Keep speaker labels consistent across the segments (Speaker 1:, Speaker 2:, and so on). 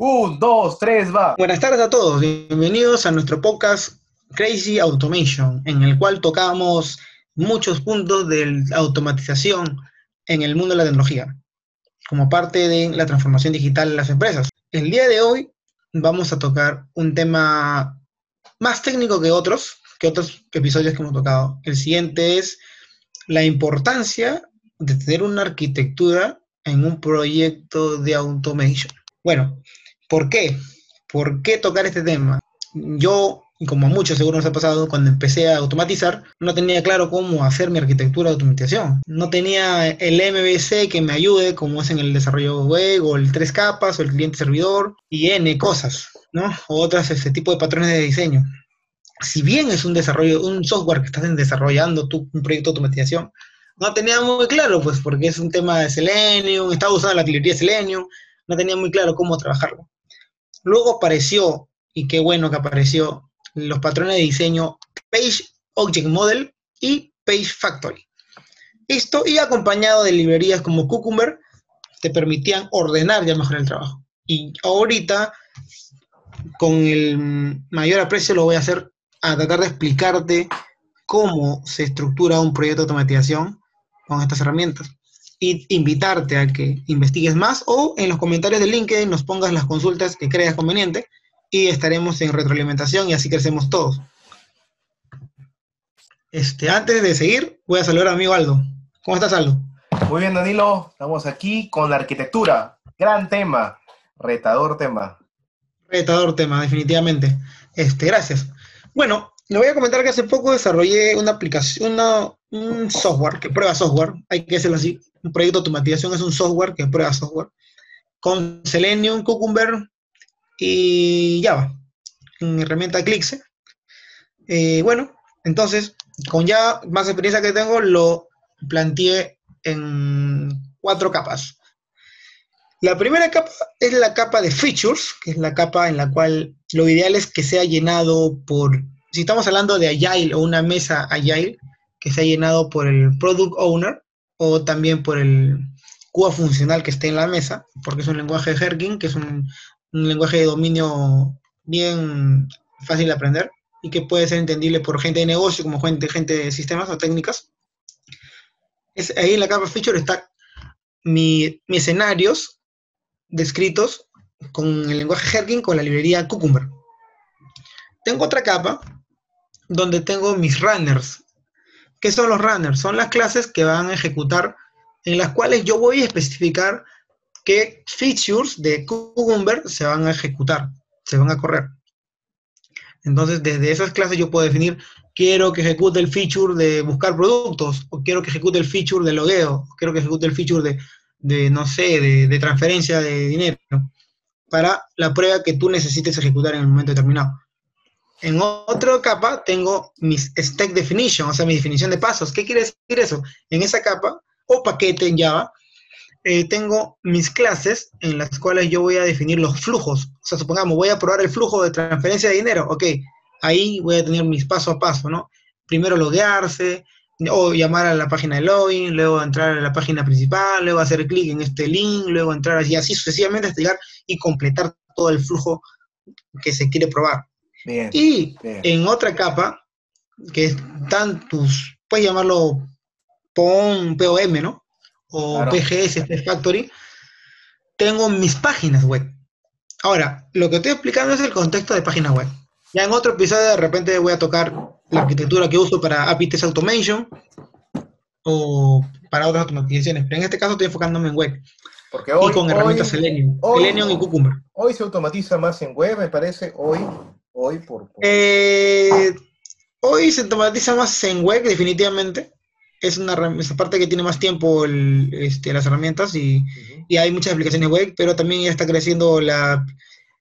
Speaker 1: Un, dos, tres, va.
Speaker 2: Buenas tardes a todos. Bienvenidos a nuestro podcast Crazy Automation, en el cual tocamos muchos puntos de automatización en el mundo de la tecnología, como parte de la transformación digital de las empresas. El día de hoy vamos a tocar un tema más técnico que otros, que otros episodios que hemos tocado. El siguiente es la importancia de tener una arquitectura en un proyecto de automation. Bueno, ¿por qué? ¿Por qué tocar este tema? Yo, y como a muchos seguro nos ha pasado, cuando empecé a automatizar, no tenía claro cómo hacer mi arquitectura de automatización. No tenía el MVC que me ayude, como es en el desarrollo web, o el tres capas, o el cliente servidor, y N cosas, ¿no? O otras, ese tipo de patrones de diseño. Si bien es un desarrollo, un software que estás desarrollando tú, un proyecto de automatización, no tenía muy claro, pues, porque es un tema de Selenium, estaba usando la librería Selenium, no tenía muy claro cómo trabajarlo. Luego apareció, y qué bueno que apareció, los patrones de diseño Page Object Model y Page Factory. Esto, y acompañado de librerías como Cucumber, te permitían ordenar ya mejor el trabajo. Y ahorita, con el mayor aprecio, lo voy a hacer a tratar de explicarte cómo se estructura un proyecto de automatización con estas herramientas. Y invitarte a que investigues más o en los comentarios de LinkedIn nos pongas las consultas que creas conveniente y estaremos en retroalimentación y así crecemos todos. Este, antes de seguir, voy a saludar a mi amigo Aldo. ¿Cómo estás, Aldo?
Speaker 1: Muy bien, Danilo. Estamos aquí con la arquitectura. Gran tema. Retador tema.
Speaker 2: Retador tema, definitivamente. Este, gracias. Bueno, le voy a comentar que hace poco desarrollé una aplicación, un software que prueba software, hay que decirlo así, un proyecto de automatización es un software que prueba software, con Selenium, Cucumber y Java, en herramienta Eclipse. Eh, bueno, entonces, con ya más experiencia que tengo, lo planteé en cuatro capas. La primera capa es la capa de features, que es la capa en la cual lo ideal es que sea llenado por si estamos hablando de Agile o una mesa Agile que se ha llenado por el Product Owner o también por el QA funcional que esté en la mesa, porque es un lenguaje de Herkin, que es un, lenguaje de dominio bien fácil de aprender y que puede ser entendible por gente de negocio como gente, gente de sistemas o técnicas. Es, ahí en la capa feature está mi, mis escenarios descritos con el lenguaje Herkin con la librería Cucumber. Tengo otra capa donde tengo mis runners. ¿Qué son los runners? Son las clases que van a ejecutar, en las cuales yo voy a especificar qué features de Cucumber se van a ejecutar, se van a correr. Entonces, desde esas clases yo puedo definir, quiero que ejecute el feature de buscar productos, o quiero que ejecute el feature de logueo, o quiero que ejecute el feature de, no sé, de, de transferencia de dinero, para la prueba que tú necesites ejecutar en el momento determinado. En otra capa tengo mis stack definition, o sea, mi definición de pasos. ¿Qué quiere decir eso? En esa capa, o paquete en Java, eh, tengo mis clases en las cuales yo voy a definir los flujos. O sea, supongamos, voy a probar el flujo de transferencia de dinero. Ok, ahí voy a tener mis paso a paso, ¿no? Primero loguearse, o llamar a la página de login, luego entrar a la página principal, luego hacer clic en este link, luego entrar así, así sucesivamente hasta llegar y completar todo el flujo que se quiere probar y en otra capa, que están tus, puedes llamarlo POM, POM, ¿no? O PGS, Factory, tengo mis páginas web. Ahora, lo que estoy explicando es el contexto de páginas web. Ya en otro episodio de repente voy a tocar la arquitectura que uso para API Test Automation o para otras automatizaciones, pero en este caso estoy enfocándome en web.
Speaker 1: Porque hoy,
Speaker 2: y con herramientas Selenium, Selenium y Cucumber.
Speaker 1: Hoy se automatiza más en web, me parece, hoy Hoy por...
Speaker 2: Eh, hoy se automatiza más en web, definitivamente. Es una esa parte que tiene más tiempo este, las herramientas y, hay muchas aplicaciones web, pero también ya está creciendo la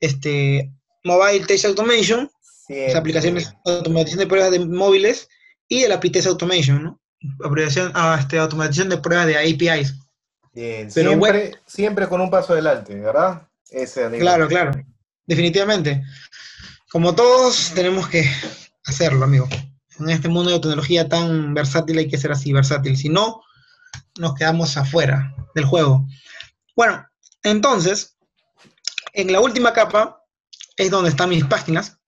Speaker 2: este, Mobile Test Automation, las aplicaciones de automatización de pruebas de móviles y el API Test Automation, ¿no? Ah, este, automatización de pruebas de APIs.
Speaker 1: Bien, siempre, siempre con un paso adelante, ¿verdad?
Speaker 2: claro, claro, definitivamente. Como todos, tenemos que hacerlo, amigo. En este mundo de tecnología tan versátil hay que ser así, versátil. Si no, nos quedamos afuera del juego. Bueno, entonces, en la última capa es donde están mis páginas,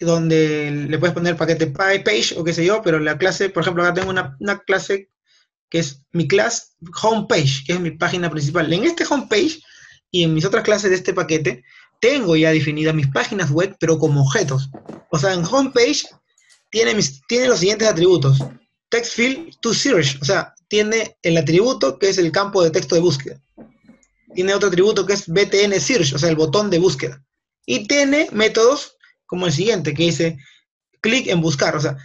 Speaker 2: donde le puedes poner paquete page o qué sé yo, pero la clase, por ejemplo, acá tengo una, clase que es mi clase homepage, que es mi página principal. En este homepage y en mis otras clases de este paquete, tengo ya definidas mis páginas web, pero como objetos. O sea, en homepage tiene, mis, tiene los siguientes atributos. Text field to search, o sea, tiene el atributo que es el campo de texto de búsqueda. Tiene otro atributo que es BTN search, o sea, el botón de búsqueda. Y tiene métodos como el siguiente, que dice clic en buscar. O sea,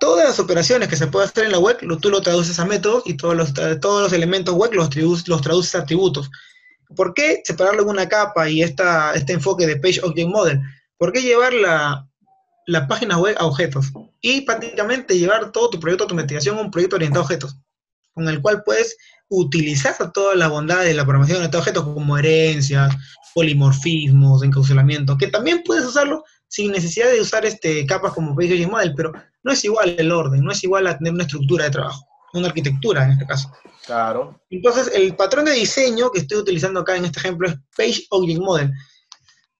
Speaker 2: todas las operaciones que se puede hacer en la web, tú lo traduces a métodos y todos los, todos los elementos web los traduces a atributos. ¿Por qué separarlo en una capa y esta, este enfoque de Page Object Model? ¿Por qué llevar la, la página web a objetos? Y prácticamente llevar todo tu proyecto de automatización a un proyecto orientado a objetos, con el cual puedes utilizar todas las bondades de la programación orientada a objetos como herencias, polimorfismos, encaucelamiento, que también puedes usarlo sin necesidad de usar este, capas como Page Model, pero no es igual el orden, no es igual a tener una estructura de trabajo, una arquitectura en este caso.
Speaker 1: Claro.
Speaker 2: Entonces, el patrón de diseño que estoy utilizando acá en este ejemplo es Page Object Model.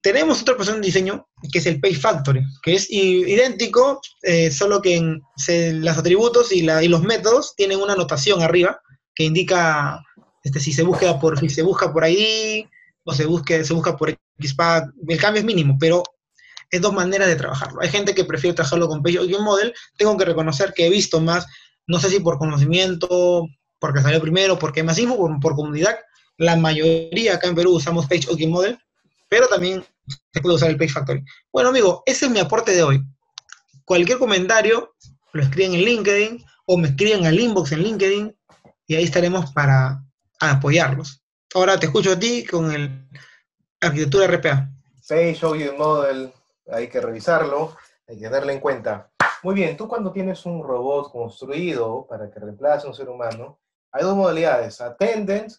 Speaker 2: Tenemos otro patrón de diseño que es el Page Factory, que es idéntico, eh, solo que en, los atributos y, y, los métodos tienen una anotación arriba que indica este, si se busca por si se busca por ahí o se busque, se busca por XPath. El cambio es mínimo, pero es dos maneras de trabajarlo. Hay gente que prefiere trabajarlo con Page Object Model. Tengo que reconocer que he visto más, no sé si por conocimiento, porque salió primero, porque más info, por, comunidad. La mayoría acá en Perú usamos Page Model, pero también se puede usar el Page Factory. Bueno, amigo, ese es mi aporte de hoy. Cualquier comentario, lo escriben en LinkedIn o me escriben al inbox en LinkedIn y ahí estaremos para apoyarlos. Ahora te escucho a ti con el arquitectura RPA.
Speaker 1: Page Object Model, hay que revisarlo, hay que tenerlo en cuenta. Muy bien, tú cuando tienes un robot construido para que reemplace a un ser humano, hay dos modalidades, attendant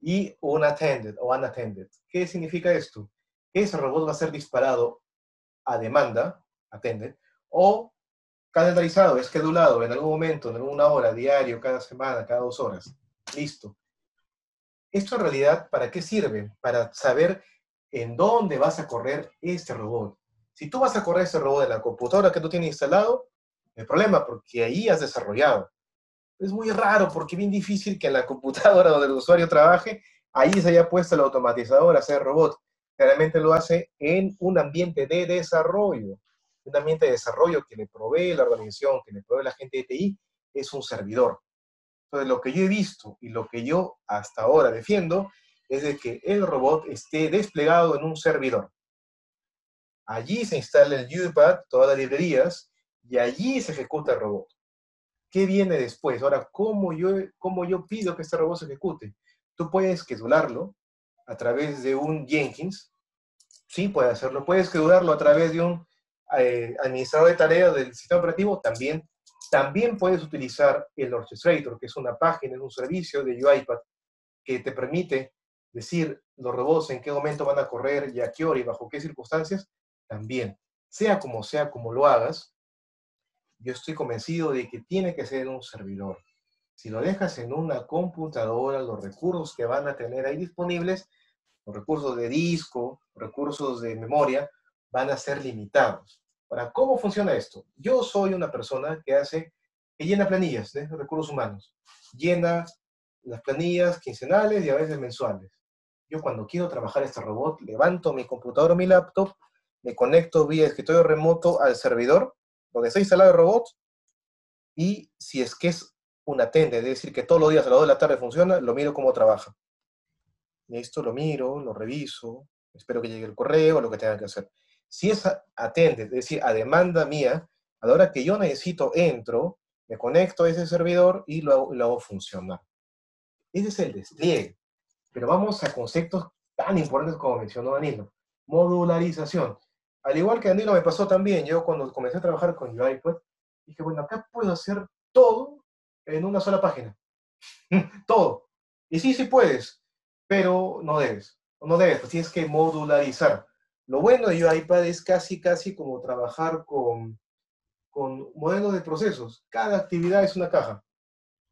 Speaker 1: y unattended o unattended. ¿Qué significa esto? Que ese robot va a ser disparado a demanda, attended, o calendarizado, esquedulado en algún momento, en alguna hora, diario, cada semana, cada dos horas. Listo. Esto en realidad, ¿para qué sirve? Para saber en dónde vas a correr este robot. Si tú vas a correr ese robot de la computadora que tú tienes instalado, hay problema, porque ahí has desarrollado. Es muy raro, porque es bien difícil que la computadora donde el usuario trabaje, ahí se haya puesto el automatizador a hacer robot. Realmente lo hace en un ambiente de desarrollo. Un ambiente de desarrollo que le provee la organización, que le provee la gente de TI, es un servidor. Entonces, lo que yo he visto y lo que yo hasta ahora defiendo es de que el robot esté desplegado en un servidor. Allí se instala el UPAD, todas las librerías, y allí se ejecuta el robot. ¿Qué viene después? Ahora, ¿cómo yo, cómo yo pido que este robot se ejecute? Tú puedes schedularlo a través de un Jenkins. Sí, puede hacerlo. Puedes schedularlo a través de un eh, administrador de tareas del sistema operativo. También. También puedes utilizar el Orchestrator, que es una página, es un servicio de UiPath que te permite decir los robots en qué momento van a correr y a qué hora y bajo qué circunstancias también, sea como sea, como lo hagas, yo estoy convencido de que tiene que ser un servidor. Si lo dejas en una computadora, los recursos que van a tener ahí disponibles, los recursos de disco, recursos de memoria, van a ser limitados. Ahora, ¿cómo funciona esto? Yo soy una persona que hace, que llena planillas de recursos humanos. Llena las planillas quincenales y a veces mensuales. Yo cuando quiero trabajar este robot, levanto mi computadora o mi laptop me conecto vía escritorio remoto al servidor donde está instalado el robot y si es que es una tende, es decir, que todos los días a las 2 de la tarde funciona, lo miro cómo trabaja. Esto lo miro, lo reviso, espero que llegue el correo, lo que tenga que hacer. Si es atende, es decir, a demanda mía, a la hora que yo necesito, entro, me conecto a ese servidor y lo hago, lo hago funcionar. Ese es el despliegue. Pero vamos a conceptos tan importantes como mencionó Danilo. Modularización. Al igual que Danilo me pasó también, yo cuando comencé a trabajar con UiPath, dije, bueno, acá puedo hacer todo en una sola página. todo. Y sí, sí puedes, pero no debes. No debes, pues tienes que modularizar. Lo bueno de UiPath es casi, casi como trabajar con, con modelos de procesos. Cada actividad es una caja.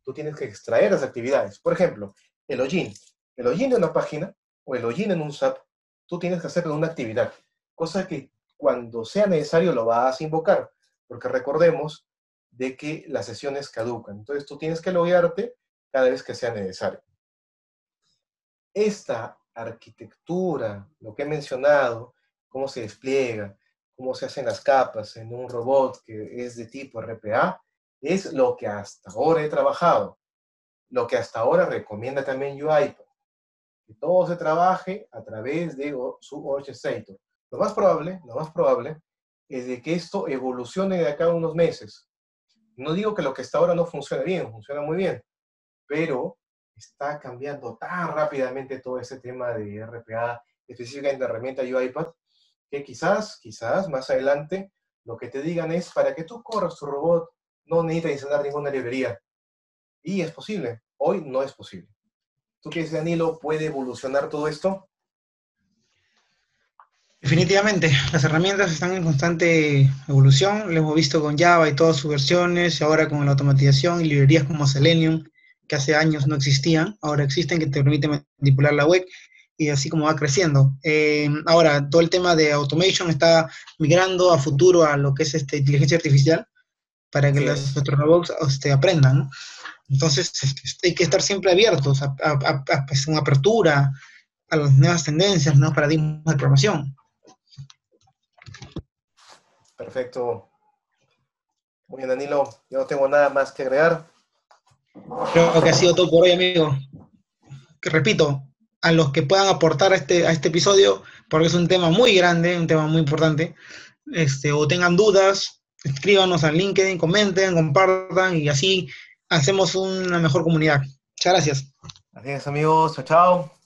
Speaker 1: Tú tienes que extraer las actividades. Por ejemplo, el login. El login de una página o el login en un SAP tú tienes que hacerlo en una actividad, cosa que cuando sea necesario lo vas a invocar, porque recordemos de que las sesiones caducan. Entonces tú tienes que loguearte cada vez que sea necesario. Esta arquitectura, lo que he mencionado, cómo se despliega, cómo se hacen las capas en un robot que es de tipo RPA, es lo que hasta ahora he trabajado, lo que hasta ahora recomienda también UiPath, que todo se trabaje a través de su orchestrator. Lo más probable, lo más probable es de que esto evolucione de acá a unos meses. No digo que lo que hasta ahora no funcione bien, funciona muy bien, pero está cambiando tan rápidamente todo ese tema de RPA, específicamente la herramienta UiPath, que quizás, quizás más adelante lo que te digan es para que tú corras tu robot no necesitas instalar ninguna librería. Y es posible, hoy no es posible. ¿Tú crees, Danilo, puede evolucionar todo esto?
Speaker 2: Definitivamente, las herramientas están en constante evolución, lo hemos visto con Java y todas sus versiones, y ahora con la automatización y librerías como Selenium, que hace años no existían, ahora existen, que te permiten manipular la web, y así como va creciendo. Eh, ahora, todo el tema de automation está migrando a futuro a lo que es este, inteligencia artificial, para que los, nuestros robots este, aprendan, ¿no? Entonces, este, hay que estar siempre abiertos a, a, pues, una apertura a las nuevas tendencias, nuevos paradigmas de programación.
Speaker 1: Perfecto. Muy bien, Danilo. Yo no tengo nada más que agregar.
Speaker 2: Creo que ha sido todo por hoy, amigo. Que repito, a los que puedan aportar a este, a este episodio, porque es un tema muy grande, un tema muy importante, este, o tengan dudas, escríbanos al LinkedIn, comenten, compartan y así hacemos una mejor comunidad. Muchas gracias.
Speaker 1: Gracias amigos, chao, chao.